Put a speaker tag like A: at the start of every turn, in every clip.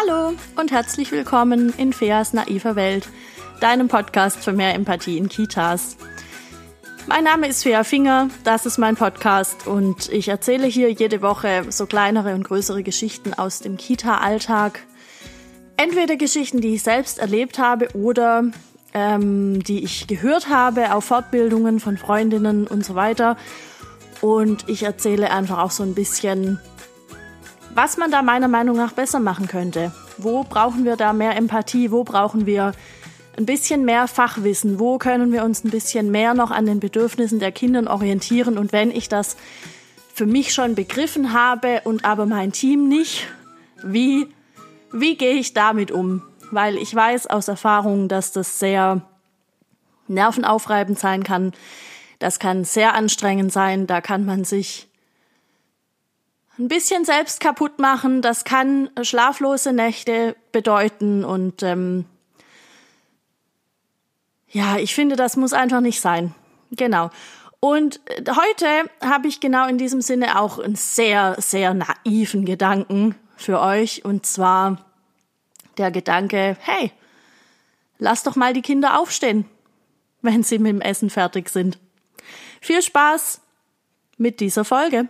A: Hallo und herzlich willkommen in Feas naiver Welt, deinem Podcast für mehr Empathie in Kitas. Mein Name ist Fea Finger, das ist mein Podcast und ich erzähle hier jede Woche so kleinere und größere Geschichten aus dem Kita-Alltag. Entweder Geschichten, die ich selbst erlebt habe oder ähm, die ich gehört habe auf Fortbildungen von Freundinnen und so weiter. Und ich erzähle einfach auch so ein bisschen was man da meiner Meinung nach besser machen könnte. Wo brauchen wir da mehr Empathie? Wo brauchen wir ein bisschen mehr Fachwissen? Wo können wir uns ein bisschen mehr noch an den Bedürfnissen der Kinder orientieren? Und wenn ich das für mich schon begriffen habe und aber mein Team nicht, wie, wie gehe ich damit um? Weil ich weiß aus Erfahrung, dass das sehr nervenaufreibend sein kann. Das kann sehr anstrengend sein. Da kann man sich ein bisschen selbst kaputt machen, das kann schlaflose Nächte bedeuten und ähm, ja, ich finde, das muss einfach nicht sein. Genau. Und äh, heute habe ich genau in diesem Sinne auch einen sehr, sehr naiven Gedanken für euch. Und zwar der Gedanke, hey, lass doch mal die Kinder aufstehen, wenn sie mit dem Essen fertig sind. Viel Spaß mit dieser Folge.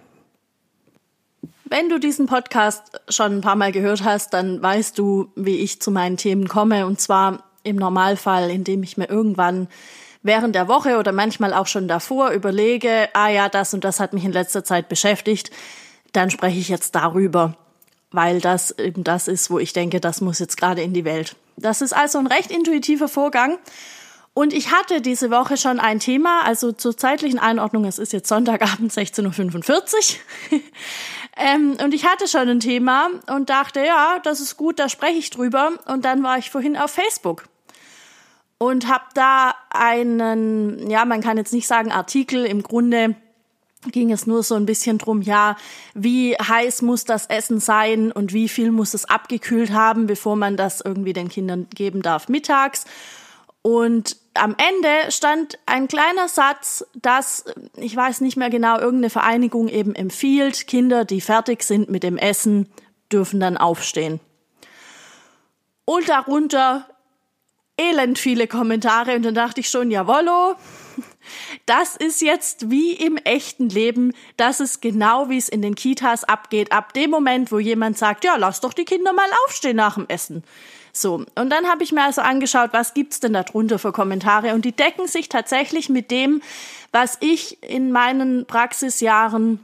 A: Wenn du diesen Podcast schon ein paar Mal gehört hast, dann weißt du, wie ich zu meinen Themen komme. Und zwar im Normalfall, indem ich mir irgendwann während der Woche oder manchmal auch schon davor überlege, ah ja, das und das hat mich in letzter Zeit beschäftigt, dann spreche ich jetzt darüber, weil das eben das ist, wo ich denke, das muss jetzt gerade in die Welt. Das ist also ein recht intuitiver Vorgang. Und ich hatte diese Woche schon ein Thema, also zur zeitlichen Einordnung, es ist jetzt Sonntagabend 16.45 Uhr. Ähm, und ich hatte schon ein Thema und dachte, ja, das ist gut, da spreche ich drüber. Und dann war ich vorhin auf Facebook und habe da einen, ja, man kann jetzt nicht sagen Artikel, im Grunde ging es nur so ein bisschen drum, ja, wie heiß muss das Essen sein und wie viel muss es abgekühlt haben, bevor man das irgendwie den Kindern geben darf mittags. Und am Ende stand ein kleiner Satz, dass, ich weiß nicht mehr genau, irgendeine Vereinigung eben empfiehlt, Kinder, die fertig sind mit dem Essen, dürfen dann aufstehen. Und darunter elend viele Kommentare und dann dachte ich schon, jawollo, das ist jetzt wie im echten Leben, das ist genau wie es in den Kitas abgeht, ab dem Moment, wo jemand sagt, ja, lass doch die Kinder mal aufstehen nach dem Essen. So, und dann habe ich mir also angeschaut, was gibt's denn da drunter für Kommentare und die decken sich tatsächlich mit dem, was ich in meinen Praxisjahren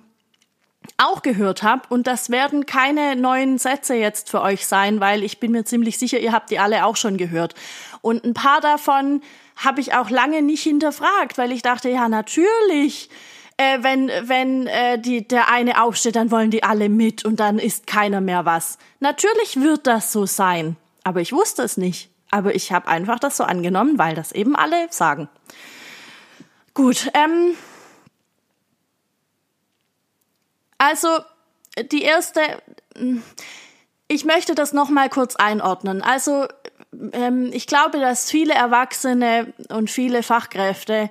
A: auch gehört habe und das werden keine neuen Sätze jetzt für euch sein, weil ich bin mir ziemlich sicher, ihr habt die alle auch schon gehört. Und ein paar davon habe ich auch lange nicht hinterfragt, weil ich dachte, ja, natürlich, äh, wenn, wenn äh, die, der eine aufsteht, dann wollen die alle mit und dann isst keiner mehr was. Natürlich wird das so sein. Aber ich wusste es nicht. Aber ich habe einfach das so angenommen, weil das eben alle sagen. Gut, ähm, also die erste, ich möchte das noch mal kurz einordnen. Also ähm, ich glaube, dass viele Erwachsene und viele Fachkräfte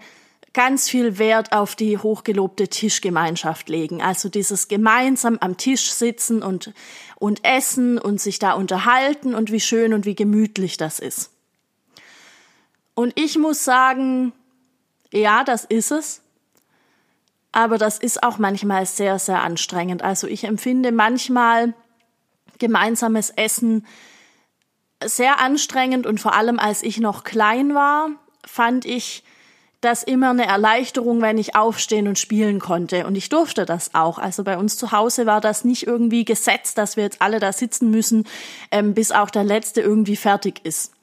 A: ganz viel Wert auf die hochgelobte Tischgemeinschaft legen. Also dieses gemeinsam am Tisch sitzen und, und essen und sich da unterhalten und wie schön und wie gemütlich das ist. Und ich muss sagen, ja, das ist es. Aber das ist auch manchmal sehr, sehr anstrengend. Also ich empfinde manchmal gemeinsames Essen sehr anstrengend und vor allem als ich noch klein war, fand ich das immer eine Erleichterung, wenn ich aufstehen und spielen konnte. Und ich durfte das auch. Also bei uns zu Hause war das nicht irgendwie gesetzt, dass wir jetzt alle da sitzen müssen, ähm, bis auch der Letzte irgendwie fertig ist.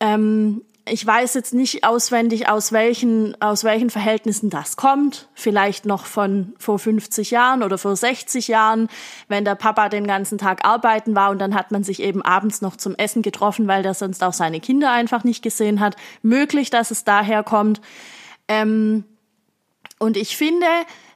A: Ähm, ich weiß jetzt nicht auswendig, aus welchen, aus welchen Verhältnissen das kommt. Vielleicht noch von vor 50 Jahren oder vor 60 Jahren, wenn der Papa den ganzen Tag arbeiten war und dann hat man sich eben abends noch zum Essen getroffen, weil der sonst auch seine Kinder einfach nicht gesehen hat. Möglich, dass es daher kommt. Ähm, und ich finde,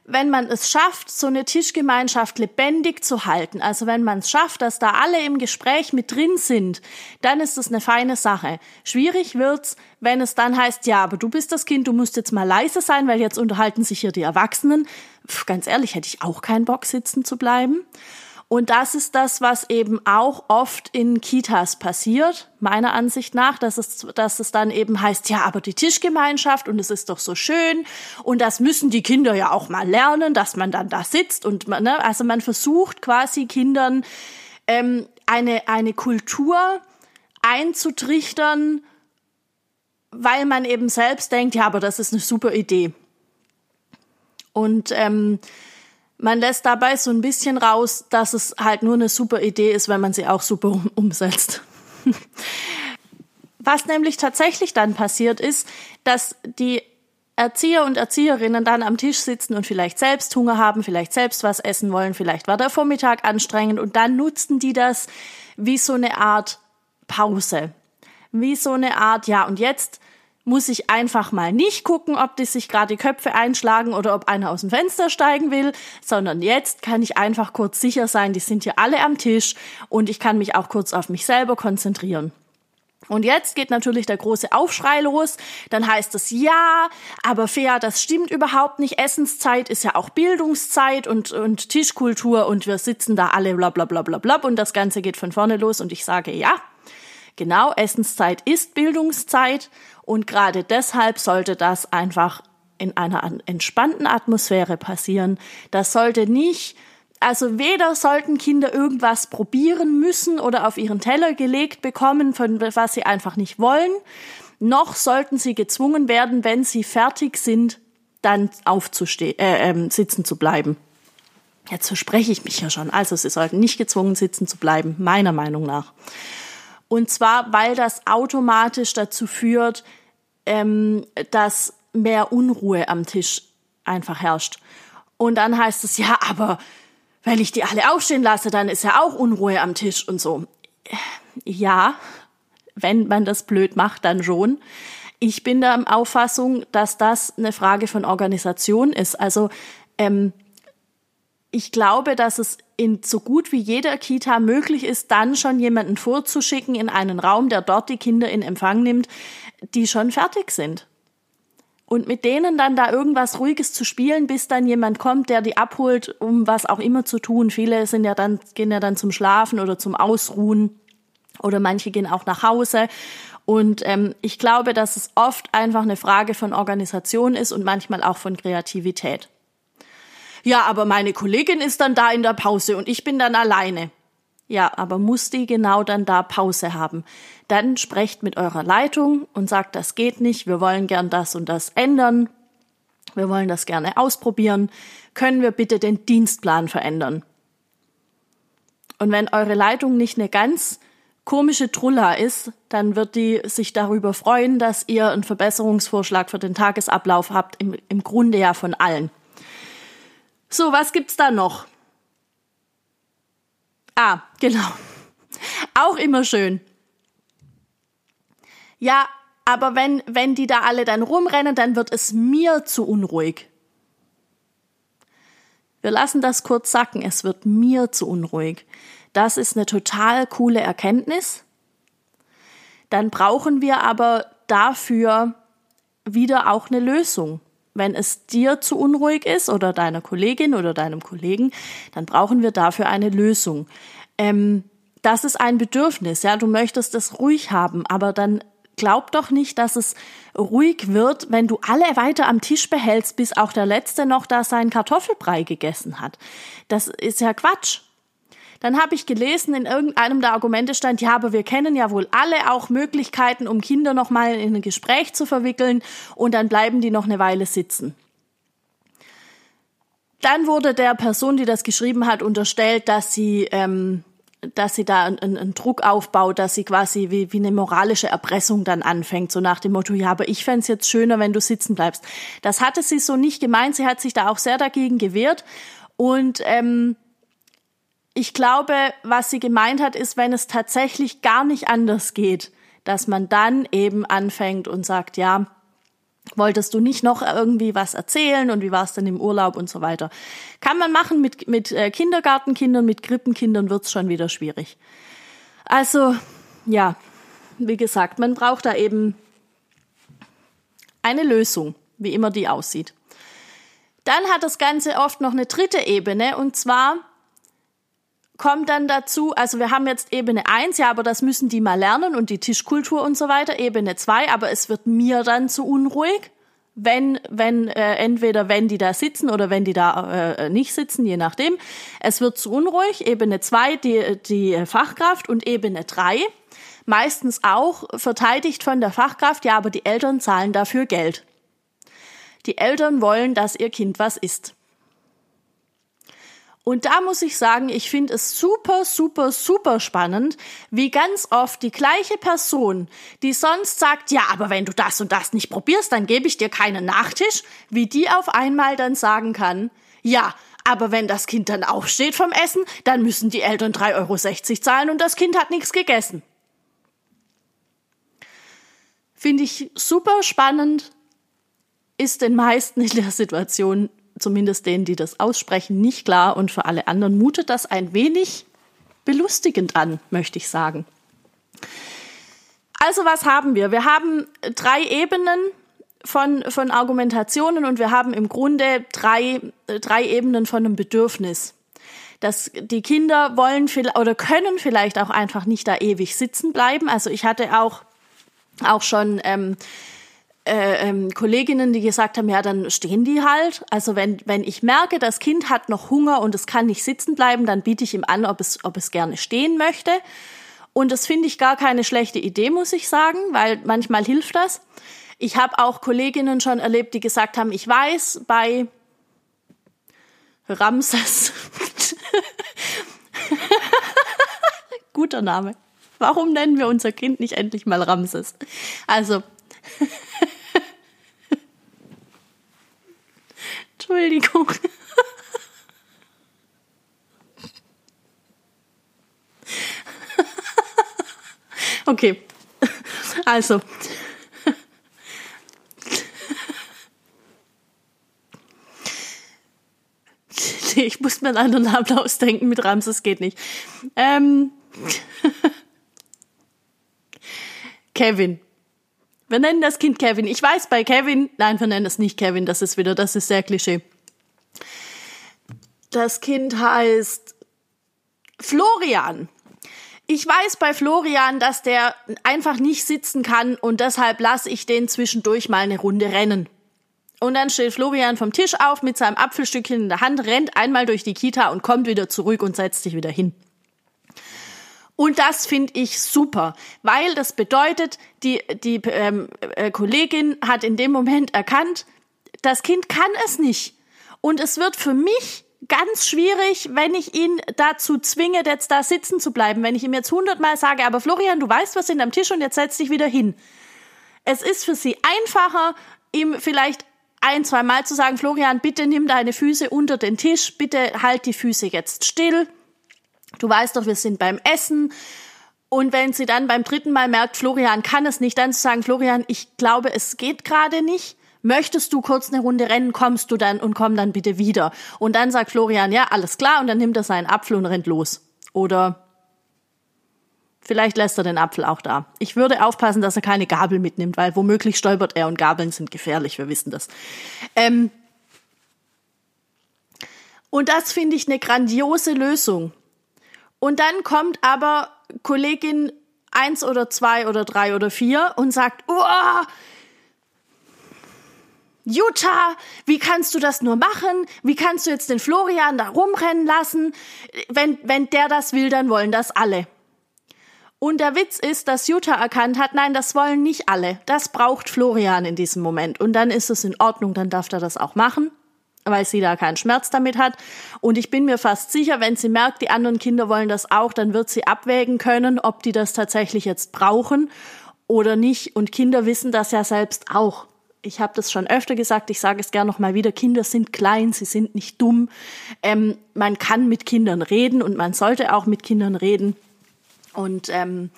A: wenn man es schafft, so eine Tischgemeinschaft lebendig zu halten, also wenn man es schafft, dass da alle im Gespräch mit drin sind, dann ist das eine feine Sache. Schwierig wird's, wenn es dann heißt, ja, aber du bist das Kind, du musst jetzt mal leise sein, weil jetzt unterhalten sich hier die Erwachsenen. Pff, ganz ehrlich, hätte ich auch keinen Bock sitzen zu bleiben. Und das ist das, was eben auch oft in Kitas passiert, meiner Ansicht nach, dass es, dass es dann eben heißt, ja, aber die Tischgemeinschaft und es ist doch so schön und das müssen die Kinder ja auch mal lernen, dass man dann da sitzt und man, ne, also man versucht quasi Kindern ähm, eine, eine Kultur einzutrichtern, weil man eben selbst denkt, ja, aber das ist eine super Idee. Und ähm, man lässt dabei so ein bisschen raus, dass es halt nur eine super Idee ist, wenn man sie auch super um umsetzt. Was nämlich tatsächlich dann passiert ist, dass die Erzieher und Erzieherinnen dann am Tisch sitzen und vielleicht selbst Hunger haben, vielleicht selbst was essen wollen, vielleicht war der Vormittag anstrengend und dann nutzen die das wie so eine Art Pause. Wie so eine Art, ja, und jetzt muss ich einfach mal nicht gucken, ob die sich gerade die Köpfe einschlagen oder ob einer aus dem Fenster steigen will, sondern jetzt kann ich einfach kurz sicher sein, die sind hier alle am Tisch und ich kann mich auch kurz auf mich selber konzentrieren. Und jetzt geht natürlich der große Aufschrei los. Dann heißt es ja, aber Fea, das stimmt überhaupt nicht. Essenszeit ist ja auch Bildungszeit und, und Tischkultur und wir sitzen da alle bla bla bla bla bla und das Ganze geht von vorne los und ich sage ja, genau, Essenszeit ist Bildungszeit und gerade deshalb sollte das einfach in einer entspannten Atmosphäre passieren. Das sollte nicht, also weder sollten Kinder irgendwas probieren müssen oder auf ihren Teller gelegt bekommen, von was sie einfach nicht wollen, noch sollten sie gezwungen werden, wenn sie fertig sind, dann aufzustehen, äh, äh, sitzen zu bleiben. Jetzt verspreche ich mich ja schon. Also sie sollten nicht gezwungen sitzen zu bleiben, meiner Meinung nach. Und zwar, weil das automatisch dazu führt, ähm, dass mehr Unruhe am Tisch einfach herrscht. Und dann heißt es, ja, aber wenn ich die alle aufstehen lasse, dann ist ja auch Unruhe am Tisch und so. Ja, wenn man das blöd macht, dann schon. Ich bin der Auffassung, dass das eine Frage von Organisation ist. Also ähm, ich glaube, dass es in so gut wie jeder Kita möglich ist, dann schon jemanden vorzuschicken in einen Raum, der dort die Kinder in Empfang nimmt, die schon fertig sind. Und mit denen dann da irgendwas Ruhiges zu spielen, bis dann jemand kommt, der die abholt, um was auch immer zu tun. Viele sind ja dann, gehen ja dann zum Schlafen oder zum Ausruhen oder manche gehen auch nach Hause. Und ähm, ich glaube, dass es oft einfach eine Frage von Organisation ist und manchmal auch von Kreativität. Ja, aber meine Kollegin ist dann da in der Pause und ich bin dann alleine. Ja, aber muss die genau dann da Pause haben? Dann sprecht mit eurer Leitung und sagt, das geht nicht, wir wollen gern das und das ändern. Wir wollen das gerne ausprobieren. Können wir bitte den Dienstplan verändern? Und wenn eure Leitung nicht eine ganz komische Trulla ist, dann wird die sich darüber freuen, dass ihr einen Verbesserungsvorschlag für den Tagesablauf habt, im, im Grunde ja von allen. So, was gibt's da noch? Ah, genau. Auch immer schön. Ja, aber wenn, wenn die da alle dann rumrennen, dann wird es mir zu unruhig. Wir lassen das kurz sacken, es wird mir zu unruhig. Das ist eine total coole Erkenntnis. Dann brauchen wir aber dafür wieder auch eine Lösung. Wenn es dir zu unruhig ist oder deiner Kollegin oder deinem Kollegen, dann brauchen wir dafür eine Lösung. Ähm, das ist ein Bedürfnis, ja, du möchtest es ruhig haben, aber dann glaub doch nicht, dass es ruhig wird, wenn du alle weiter am Tisch behältst, bis auch der Letzte noch da seinen Kartoffelbrei gegessen hat. Das ist ja Quatsch. Dann habe ich gelesen, in irgendeinem der Argumente stand, ja, aber wir kennen ja wohl alle auch Möglichkeiten, um Kinder noch mal in ein Gespräch zu verwickeln und dann bleiben die noch eine Weile sitzen. Dann wurde der Person, die das geschrieben hat, unterstellt, dass sie ähm, dass sie da einen, einen Druck aufbaut, dass sie quasi wie, wie eine moralische Erpressung dann anfängt, so nach dem Motto, ja, aber ich fände jetzt schöner, wenn du sitzen bleibst. Das hatte sie so nicht gemeint, sie hat sich da auch sehr dagegen gewehrt und ähm, ich glaube, was sie gemeint hat, ist, wenn es tatsächlich gar nicht anders geht, dass man dann eben anfängt und sagt, ja, wolltest du nicht noch irgendwie was erzählen und wie war es denn im Urlaub und so weiter. Kann man machen mit, mit äh, Kindergartenkindern, mit Krippenkindern wird's schon wieder schwierig. Also, ja, wie gesagt, man braucht da eben eine Lösung, wie immer die aussieht. Dann hat das Ganze oft noch eine dritte Ebene und zwar kommt dann dazu, also wir haben jetzt Ebene 1, ja, aber das müssen die mal lernen und die Tischkultur und so weiter. Ebene 2, aber es wird mir dann zu unruhig, wenn, wenn, äh, entweder wenn die da sitzen oder wenn die da äh, nicht sitzen, je nachdem. Es wird zu unruhig. Ebene 2, die, die Fachkraft und Ebene 3, meistens auch verteidigt von der Fachkraft, ja, aber die Eltern zahlen dafür Geld. Die Eltern wollen, dass ihr Kind was isst. Und da muss ich sagen, ich finde es super, super, super spannend, wie ganz oft die gleiche Person, die sonst sagt, ja, aber wenn du das und das nicht probierst, dann gebe ich dir keinen Nachtisch, wie die auf einmal dann sagen kann, ja, aber wenn das Kind dann aufsteht vom Essen, dann müssen die Eltern 3,60 Euro zahlen und das Kind hat nichts gegessen. Finde ich super spannend, ist den meisten in der Situation zumindest denen, die das aussprechen, nicht klar und für alle anderen mutet das ein wenig belustigend an, möchte ich sagen. Also was haben wir? Wir haben drei Ebenen von, von Argumentationen und wir haben im Grunde drei, drei Ebenen von einem Bedürfnis. Dass die Kinder wollen oder können vielleicht auch einfach nicht da ewig sitzen bleiben. Also ich hatte auch, auch schon ähm, äh, ähm, Kolleginnen, die gesagt haben, ja, dann stehen die halt. Also wenn, wenn ich merke, das Kind hat noch Hunger und es kann nicht sitzen bleiben, dann biete ich ihm an, ob es, ob es gerne stehen möchte. Und das finde ich gar keine schlechte Idee, muss ich sagen, weil manchmal hilft das. Ich habe auch Kolleginnen schon erlebt, die gesagt haben, ich weiß, bei Ramses. Guter Name. Warum nennen wir unser Kind nicht endlich mal Ramses? Also, Entschuldigung. Okay, also. Ich muss mir einen anderen Namen ausdenken mit Ramses, geht nicht. Ähm. Kevin. Wir nennen das Kind Kevin. Ich weiß bei Kevin, nein, wir nennen es nicht Kevin, das ist wieder, das ist sehr Klischee. Das Kind heißt Florian. Ich weiß bei Florian, dass der einfach nicht sitzen kann und deshalb lasse ich den zwischendurch mal eine Runde rennen. Und dann steht Florian vom Tisch auf mit seinem Apfelstückchen in der Hand, rennt einmal durch die Kita und kommt wieder zurück und setzt sich wieder hin. Und das finde ich super, weil das bedeutet, die, die ähm, äh, Kollegin hat in dem Moment erkannt, das Kind kann es nicht. Und es wird für mich ganz schwierig, wenn ich ihn dazu zwinge, jetzt da sitzen zu bleiben. Wenn ich ihm jetzt hundertmal sage, aber Florian, du weißt, was am Tisch und jetzt setz dich wieder hin. Es ist für sie einfacher, ihm vielleicht ein, zwei Mal zu sagen, Florian, bitte nimm deine Füße unter den Tisch, bitte halt die Füße jetzt still Du weißt doch, wir sind beim Essen. Und wenn sie dann beim dritten Mal merkt, Florian kann es nicht, dann zu sagen, Florian, ich glaube, es geht gerade nicht. Möchtest du kurz eine Runde rennen, kommst du dann und komm dann bitte wieder. Und dann sagt Florian, ja, alles klar, und dann nimmt er seinen Apfel und rennt los. Oder vielleicht lässt er den Apfel auch da. Ich würde aufpassen, dass er keine Gabel mitnimmt, weil womöglich stolpert er und Gabeln sind gefährlich, wir wissen das. Ähm und das finde ich eine grandiose Lösung. Und dann kommt aber Kollegin eins oder zwei oder drei oder vier und sagt, oh, Jutta, wie kannst du das nur machen? Wie kannst du jetzt den Florian da rumrennen lassen? Wenn, wenn der das will, dann wollen das alle. Und der Witz ist, dass Jutta erkannt hat, nein, das wollen nicht alle. Das braucht Florian in diesem Moment. Und dann ist es in Ordnung, dann darf er das auch machen weil sie da keinen Schmerz damit hat. Und ich bin mir fast sicher, wenn sie merkt, die anderen Kinder wollen das auch, dann wird sie abwägen können, ob die das tatsächlich jetzt brauchen oder nicht. Und Kinder wissen das ja selbst auch. Ich habe das schon öfter gesagt, ich sage es gerne noch mal wieder, Kinder sind klein, sie sind nicht dumm. Ähm, man kann mit Kindern reden und man sollte auch mit Kindern reden. Und ähm,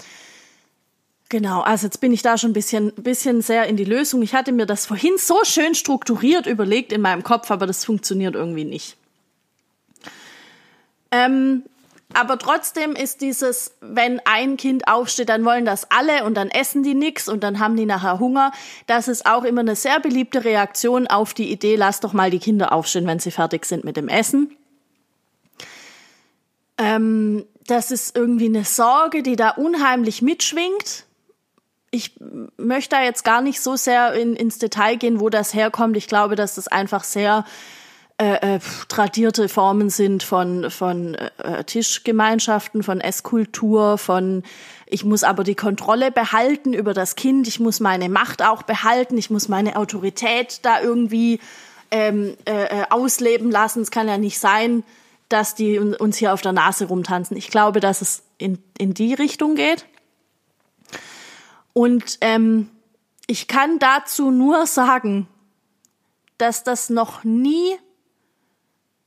A: Genau, also jetzt bin ich da schon ein bisschen, bisschen sehr in die Lösung. Ich hatte mir das vorhin so schön strukturiert überlegt in meinem Kopf, aber das funktioniert irgendwie nicht. Ähm, aber trotzdem ist dieses, wenn ein Kind aufsteht, dann wollen das alle und dann essen die nix und dann haben die nachher Hunger. Das ist auch immer eine sehr beliebte Reaktion auf die Idee, lass doch mal die Kinder aufstehen, wenn sie fertig sind mit dem Essen. Ähm, das ist irgendwie eine Sorge, die da unheimlich mitschwingt. Ich möchte da jetzt gar nicht so sehr in, ins Detail gehen, wo das herkommt. Ich glaube, dass das einfach sehr äh, äh, tradierte Formen sind von, von äh, Tischgemeinschaften, von Esskultur, von ich muss aber die Kontrolle behalten über das Kind, ich muss meine Macht auch behalten, ich muss meine Autorität da irgendwie ähm, äh, äh ausleben lassen. Es kann ja nicht sein, dass die uns hier auf der Nase rumtanzen. Ich glaube, dass es in, in die Richtung geht. Und ähm, ich kann dazu nur sagen, dass das noch nie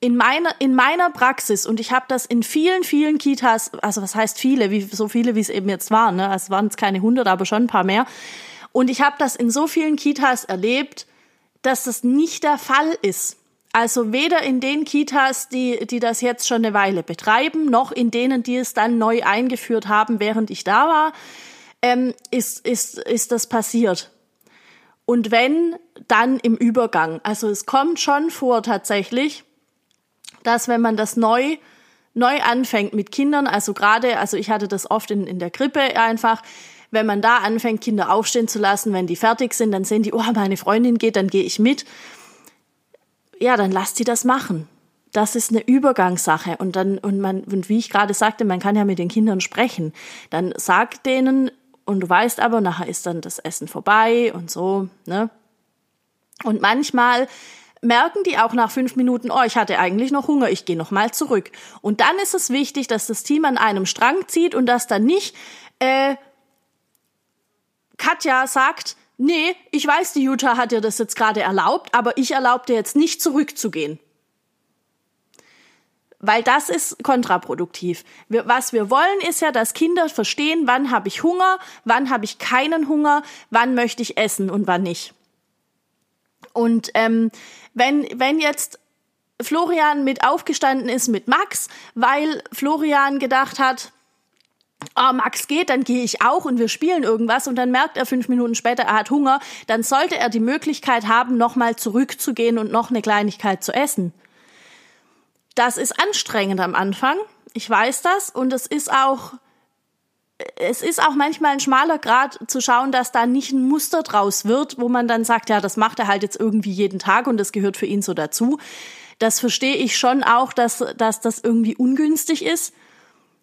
A: in meiner, in meiner Praxis, und ich habe das in vielen, vielen Kitas, also was heißt viele, wie, so viele, wie es eben jetzt waren, ne? es waren jetzt keine hundert, aber schon ein paar mehr. Und ich habe das in so vielen Kitas erlebt, dass das nicht der Fall ist. Also weder in den Kitas, die, die das jetzt schon eine Weile betreiben, noch in denen, die es dann neu eingeführt haben, während ich da war, ähm, ist, ist, ist das passiert. Und wenn, dann im Übergang. Also es kommt schon vor tatsächlich, dass wenn man das neu neu anfängt mit Kindern, also gerade, also ich hatte das oft in, in der Krippe einfach, wenn man da anfängt, Kinder aufstehen zu lassen, wenn die fertig sind, dann sehen die, oh, meine Freundin geht, dann gehe ich mit. Ja, dann lasst die das machen. Das ist eine Übergangssache. Und dann, und man, und wie ich gerade sagte, man kann ja mit den Kindern sprechen. Dann sagt denen, und du weißt aber, nachher ist dann das Essen vorbei und so, ne? Und manchmal merken die auch nach fünf Minuten, oh, ich hatte eigentlich noch Hunger, ich gehe noch mal zurück. Und dann ist es wichtig, dass das Team an einem Strang zieht und dass dann nicht äh, Katja sagt, nee, ich weiß, die Jutta hat dir das jetzt gerade erlaubt, aber ich erlaube dir jetzt nicht zurückzugehen. Weil das ist kontraproduktiv. Wir, was wir wollen, ist ja, dass Kinder verstehen, wann habe ich Hunger, wann habe ich keinen Hunger, wann möchte ich essen und wann nicht. Und ähm, wenn, wenn jetzt Florian mit aufgestanden ist mit Max, weil Florian gedacht hat, oh, Max geht, dann gehe ich auch und wir spielen irgendwas und dann merkt er fünf Minuten später, er hat Hunger, dann sollte er die Möglichkeit haben, nochmal zurückzugehen und noch eine Kleinigkeit zu essen. Das ist anstrengend am Anfang. Ich weiß das und es ist auch es ist auch manchmal ein schmaler Grad zu schauen, dass da nicht ein Muster draus wird, wo man dann sagt, ja, das macht er halt jetzt irgendwie jeden Tag und das gehört für ihn so dazu. Das verstehe ich schon auch, dass, dass das irgendwie ungünstig ist.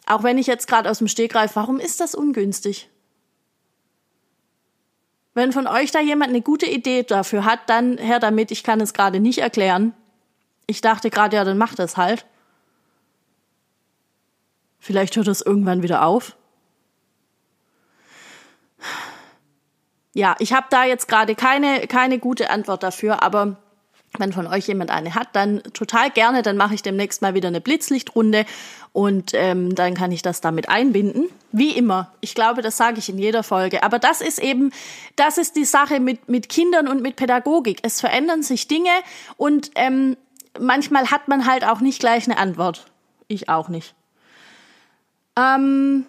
A: Auch wenn ich jetzt gerade aus dem Stegreif, warum ist das ungünstig? Wenn von euch da jemand eine gute Idee dafür hat, dann her damit, ich kann es gerade nicht erklären. Ich dachte gerade, ja, dann macht das halt. Vielleicht hört das irgendwann wieder auf. Ja, ich habe da jetzt gerade keine, keine gute Antwort dafür, aber wenn von euch jemand eine hat, dann total gerne. Dann mache ich demnächst mal wieder eine Blitzlichtrunde und ähm, dann kann ich das damit einbinden. Wie immer. Ich glaube, das sage ich in jeder Folge. Aber das ist eben, das ist die Sache mit, mit Kindern und mit Pädagogik. Es verändern sich Dinge und ähm, manchmal hat man halt auch nicht gleich eine Antwort. Ich auch nicht. Ähm,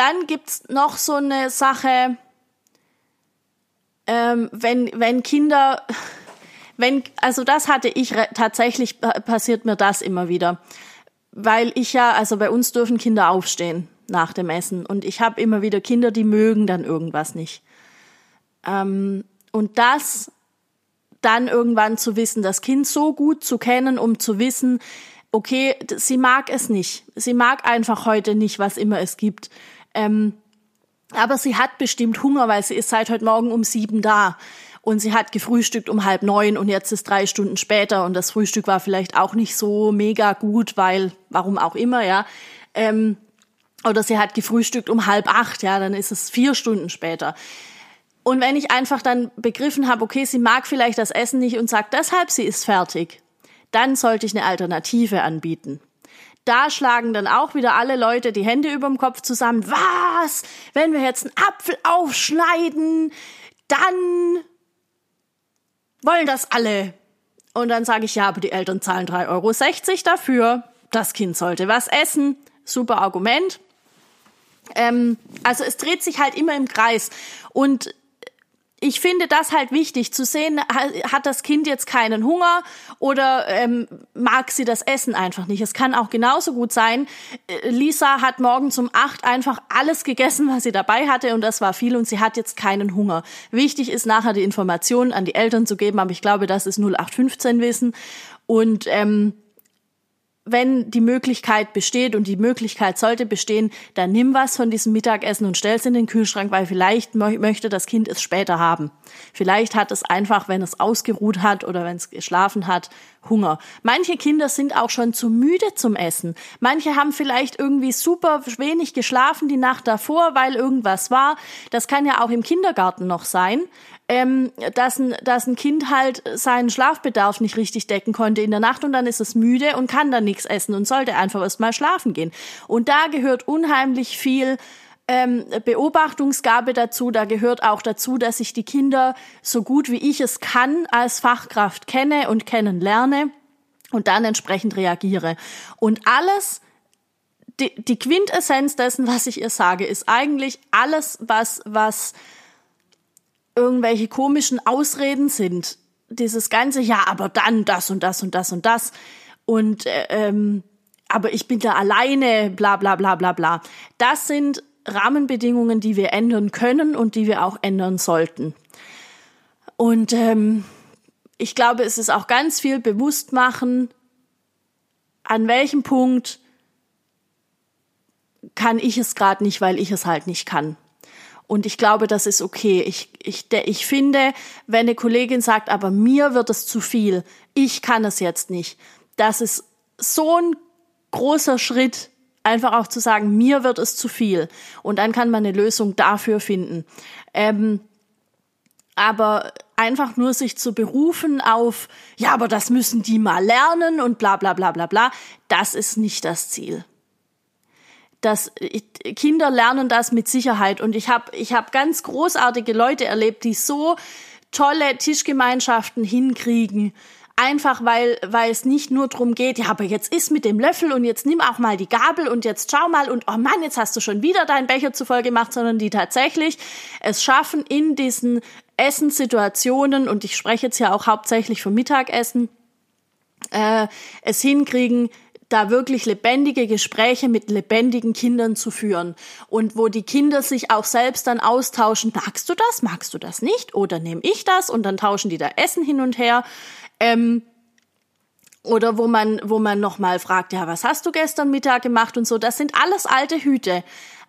A: Dann gibt's noch so eine Sache, ähm, wenn, wenn Kinder, wenn, also das hatte ich tatsächlich, passiert mir das immer wieder. Weil ich ja, also bei uns dürfen Kinder aufstehen nach dem Essen. Und ich habe immer wieder Kinder, die mögen dann irgendwas nicht. Ähm, und das dann irgendwann zu wissen, das Kind so gut zu kennen, um zu wissen, okay, sie mag es nicht. Sie mag einfach heute nicht, was immer es gibt. Ähm, aber sie hat bestimmt Hunger, weil sie ist seit heute Morgen um sieben da. Und sie hat gefrühstückt um halb neun und jetzt ist drei Stunden später und das Frühstück war vielleicht auch nicht so mega gut, weil, warum auch immer, ja. Ähm, oder sie hat gefrühstückt um halb acht, ja, dann ist es vier Stunden später. Und wenn ich einfach dann begriffen habe, okay, sie mag vielleicht das Essen nicht und sagt deshalb, sie ist fertig, dann sollte ich eine Alternative anbieten. Da schlagen dann auch wieder alle Leute die Hände überm Kopf zusammen. Was? Wenn wir jetzt einen Apfel aufschneiden, dann wollen das alle. Und dann sage ich, ja, aber die Eltern zahlen 3,60 Euro dafür. Das Kind sollte was essen. Super Argument. Ähm, also es dreht sich halt immer im Kreis. Und ich finde das halt wichtig zu sehen, hat das Kind jetzt keinen Hunger oder ähm, mag sie das Essen einfach nicht. Es kann auch genauso gut sein, äh, Lisa hat morgens um acht einfach alles gegessen, was sie dabei hatte und das war viel und sie hat jetzt keinen Hunger. Wichtig ist nachher die Informationen an die Eltern zu geben, aber ich glaube, das ist 0815 Wissen und ähm, wenn die Möglichkeit besteht und die Möglichkeit sollte bestehen, dann nimm was von diesem Mittagessen und stell es in den Kühlschrank, weil vielleicht möchte das Kind es später haben. Vielleicht hat es einfach, wenn es ausgeruht hat oder wenn es geschlafen hat, Hunger. Manche Kinder sind auch schon zu müde zum Essen. Manche haben vielleicht irgendwie super wenig geschlafen die Nacht davor, weil irgendwas war. Das kann ja auch im Kindergarten noch sein ähm, dass, ein, dass ein Kind halt seinen Schlafbedarf nicht richtig decken konnte in der Nacht und dann ist es müde und kann dann nichts essen und sollte einfach erst mal schlafen gehen. Und da gehört unheimlich viel ähm, Beobachtungsgabe dazu. Da gehört auch dazu, dass ich die Kinder so gut wie ich es kann als Fachkraft kenne und kennenlerne und dann entsprechend reagiere. Und alles, die, die Quintessenz dessen, was ich ihr sage, ist eigentlich alles, was, was irgendwelche komischen Ausreden sind. Dieses ganze, ja, aber dann das und das und das und das. Und äh, ähm, aber ich bin da alleine, bla bla bla bla bla. Das sind Rahmenbedingungen, die wir ändern können und die wir auch ändern sollten. Und ähm, ich glaube, es ist auch ganz viel bewusst machen, an welchem Punkt kann ich es gerade nicht, weil ich es halt nicht kann. Und ich glaube, das ist okay. Ich, ich, ich finde, wenn eine Kollegin sagt, aber mir wird es zu viel, ich kann es jetzt nicht, das ist so ein großer Schritt, einfach auch zu sagen, mir wird es zu viel. Und dann kann man eine Lösung dafür finden. Ähm, aber einfach nur sich zu berufen auf, ja, aber das müssen die mal lernen und bla bla bla bla bla, das ist nicht das Ziel dass Kinder lernen das mit Sicherheit. Und ich habe ich hab ganz großartige Leute erlebt, die so tolle Tischgemeinschaften hinkriegen. Einfach weil, weil es nicht nur drum geht, ja, aber jetzt isst mit dem Löffel und jetzt nimm auch mal die Gabel und jetzt schau mal und oh Mann, jetzt hast du schon wieder deinen Becher zu voll gemacht, sondern die tatsächlich es schaffen in diesen Essenssituationen und ich spreche jetzt ja auch hauptsächlich vom Mittagessen, äh, es hinkriegen, da wirklich lebendige Gespräche mit lebendigen Kindern zu führen. Und wo die Kinder sich auch selbst dann austauschen, magst du das, magst du das nicht? Oder nehme ich das? Und dann tauschen die da Essen hin und her. Ähm, oder wo man, wo man nochmal fragt, ja, was hast du gestern Mittag gemacht? Und so, das sind alles alte Hüte.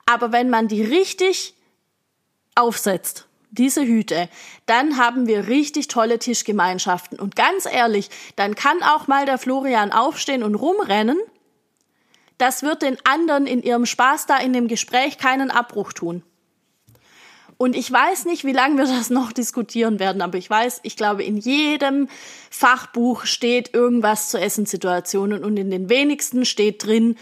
A: Aber wenn man die richtig aufsetzt, diese Hüte, dann haben wir richtig tolle Tischgemeinschaften. Und ganz ehrlich, dann kann auch mal der Florian aufstehen und rumrennen. Das wird den anderen in ihrem Spaß da in dem Gespräch keinen Abbruch tun. Und ich weiß nicht, wie lange wir das noch diskutieren werden, aber ich weiß, ich glaube, in jedem Fachbuch steht irgendwas zu Essenssituationen und in den wenigsten steht drin,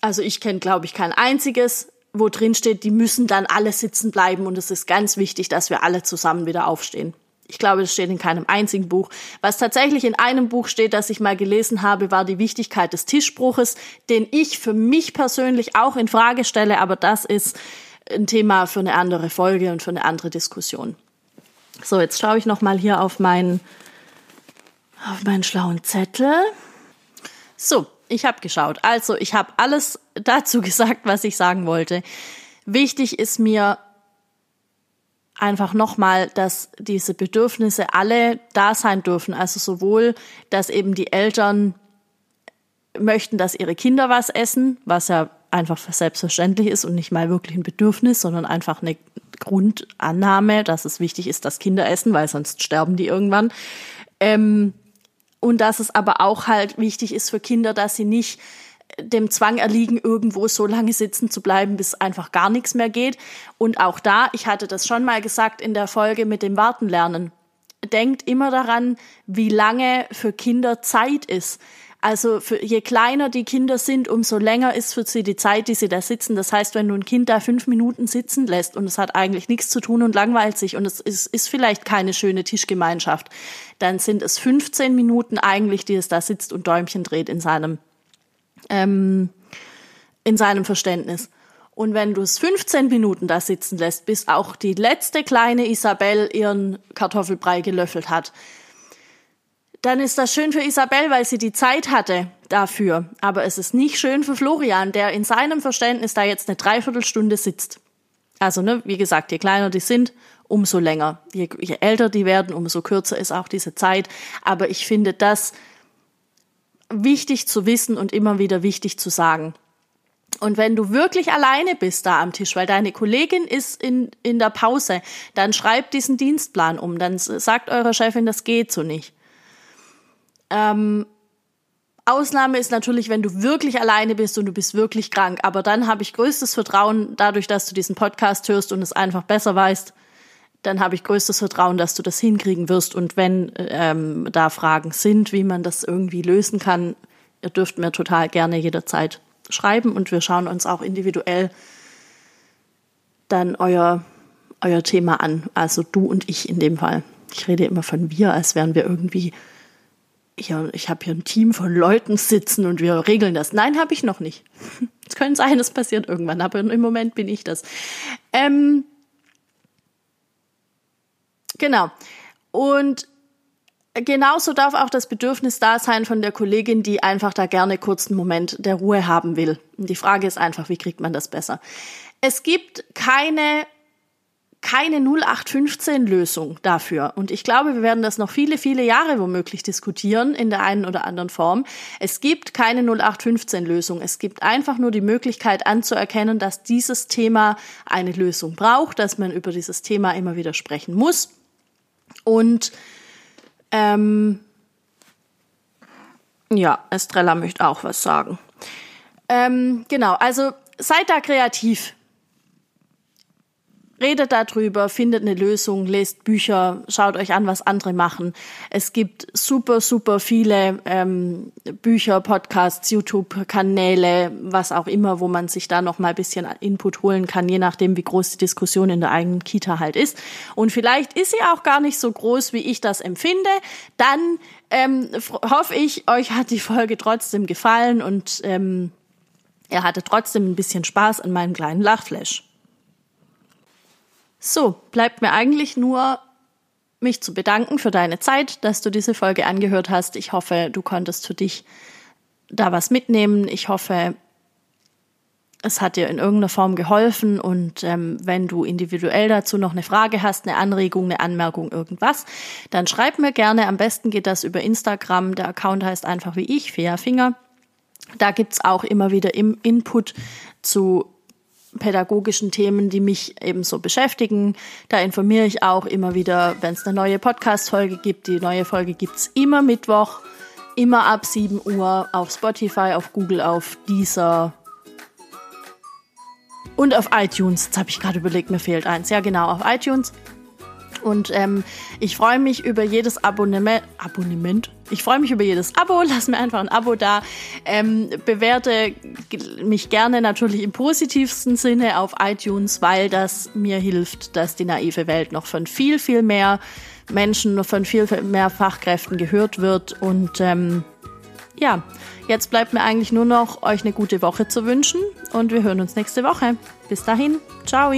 A: also ich kenne, glaube ich, kein einziges, wo drin steht, die müssen dann alle sitzen bleiben und es ist ganz wichtig, dass wir alle zusammen wieder aufstehen. Ich glaube, das steht in keinem einzigen Buch. Was tatsächlich in einem Buch steht, das ich mal gelesen habe, war die Wichtigkeit des Tischbruches, den ich für mich persönlich auch in Frage stelle, aber das ist ein Thema für eine andere Folge und für eine andere Diskussion. So, jetzt schaue ich noch mal hier auf meinen auf meinen schlauen Zettel. So, ich habe geschaut. Also, ich habe alles dazu gesagt, was ich sagen wollte. Wichtig ist mir einfach nochmal, dass diese Bedürfnisse alle da sein dürfen. Also sowohl, dass eben die Eltern möchten, dass ihre Kinder was essen, was ja einfach selbstverständlich ist und nicht mal wirklich ein Bedürfnis, sondern einfach eine Grundannahme, dass es wichtig ist, dass Kinder essen, weil sonst sterben die irgendwann. Ähm, und dass es aber auch halt wichtig ist für Kinder, dass sie nicht dem Zwang erliegen, irgendwo so lange sitzen zu bleiben, bis einfach gar nichts mehr geht. Und auch da, ich hatte das schon mal gesagt in der Folge mit dem Wartenlernen, denkt immer daran, wie lange für Kinder Zeit ist. Also für, je kleiner die Kinder sind, umso länger ist für sie die Zeit, die sie da sitzen. Das heißt, wenn du ein Kind da fünf Minuten sitzen lässt und es hat eigentlich nichts zu tun und langweilt sich und es ist, ist vielleicht keine schöne Tischgemeinschaft, dann sind es 15 Minuten eigentlich, die es da sitzt und Däumchen dreht in seinem, ähm, in seinem Verständnis. Und wenn du es 15 Minuten da sitzen lässt, bis auch die letzte kleine Isabel ihren Kartoffelbrei gelöffelt hat, dann ist das schön für Isabel, weil sie die Zeit hatte dafür. Aber es ist nicht schön für Florian, der in seinem Verständnis da jetzt eine Dreiviertelstunde sitzt. Also, ne, wie gesagt, je kleiner die sind, umso länger. Je, je älter die werden, umso kürzer ist auch diese Zeit. Aber ich finde das wichtig zu wissen und immer wieder wichtig zu sagen. Und wenn du wirklich alleine bist da am Tisch, weil deine Kollegin ist in, in der Pause, dann schreibt diesen Dienstplan um. Dann sagt eurer Chefin, das geht so nicht. Ähm, Ausnahme ist natürlich, wenn du wirklich alleine bist und du bist wirklich krank. Aber dann habe ich größtes Vertrauen, dadurch, dass du diesen Podcast hörst und es einfach besser weißt, dann habe ich größtes Vertrauen, dass du das hinkriegen wirst. Und wenn ähm, da Fragen sind, wie man das irgendwie lösen kann, ihr dürft mir total gerne jederzeit schreiben und wir schauen uns auch individuell dann euer, euer Thema an. Also du und ich in dem Fall. Ich rede immer von wir, als wären wir irgendwie ja, ich habe hier ein Team von Leuten sitzen und wir regeln das. Nein, habe ich noch nicht. Es könnte sein, es passiert irgendwann, aber im Moment bin ich das. Ähm, genau. Und genauso darf auch das Bedürfnis da sein von der Kollegin, die einfach da gerne kurz einen Moment der Ruhe haben will. Und die Frage ist einfach, wie kriegt man das besser? Es gibt keine keine 0815-Lösung dafür. Und ich glaube, wir werden das noch viele, viele Jahre womöglich diskutieren in der einen oder anderen Form. Es gibt keine 0815-Lösung. Es gibt einfach nur die Möglichkeit anzuerkennen, dass dieses Thema eine Lösung braucht, dass man über dieses Thema immer wieder sprechen muss. Und ähm, ja, Estrella möchte auch was sagen. Ähm, genau, also seid da kreativ redet darüber, findet eine Lösung, lest Bücher, schaut euch an, was andere machen. Es gibt super, super viele ähm, Bücher, Podcasts, YouTube-Kanäle, was auch immer, wo man sich da noch mal ein bisschen Input holen kann, je nachdem, wie groß die Diskussion in der eigenen Kita halt ist. Und vielleicht ist sie auch gar nicht so groß, wie ich das empfinde. Dann ähm, hoffe ich, euch hat die Folge trotzdem gefallen und ähm, er hatte trotzdem ein bisschen Spaß an meinem kleinen Lachflash. So, bleibt mir eigentlich nur mich zu bedanken für deine Zeit, dass du diese Folge angehört hast. Ich hoffe, du konntest für dich da was mitnehmen. Ich hoffe, es hat dir in irgendeiner Form geholfen und ähm, wenn du individuell dazu noch eine Frage hast, eine Anregung, eine Anmerkung, irgendwas, dann schreib mir gerne. Am besten geht das über Instagram. Der Account heißt einfach wie ich, Fea Finger. Da gibt's auch immer wieder im Input zu pädagogischen Themen, die mich eben so beschäftigen. Da informiere ich auch immer wieder, wenn es eine neue Podcast-Folge gibt. Die neue Folge gibt's immer Mittwoch, immer ab 7 Uhr auf Spotify, auf Google, auf Deezer und auf iTunes. Jetzt habe ich gerade überlegt, mir fehlt eins. Ja, genau, auf iTunes. Und ähm, ich freue mich über jedes Abonnement. Abonnement? Ich freue mich über jedes Abo. Lass mir einfach ein Abo da. Ähm, bewerte mich gerne natürlich im positivsten Sinne auf iTunes, weil das mir hilft, dass die naive Welt noch von viel, viel mehr Menschen, von viel mehr Fachkräften gehört wird. Und ähm, ja, jetzt bleibt mir eigentlich nur noch, euch eine gute Woche zu wünschen. Und wir hören uns nächste Woche. Bis dahin. Ciao.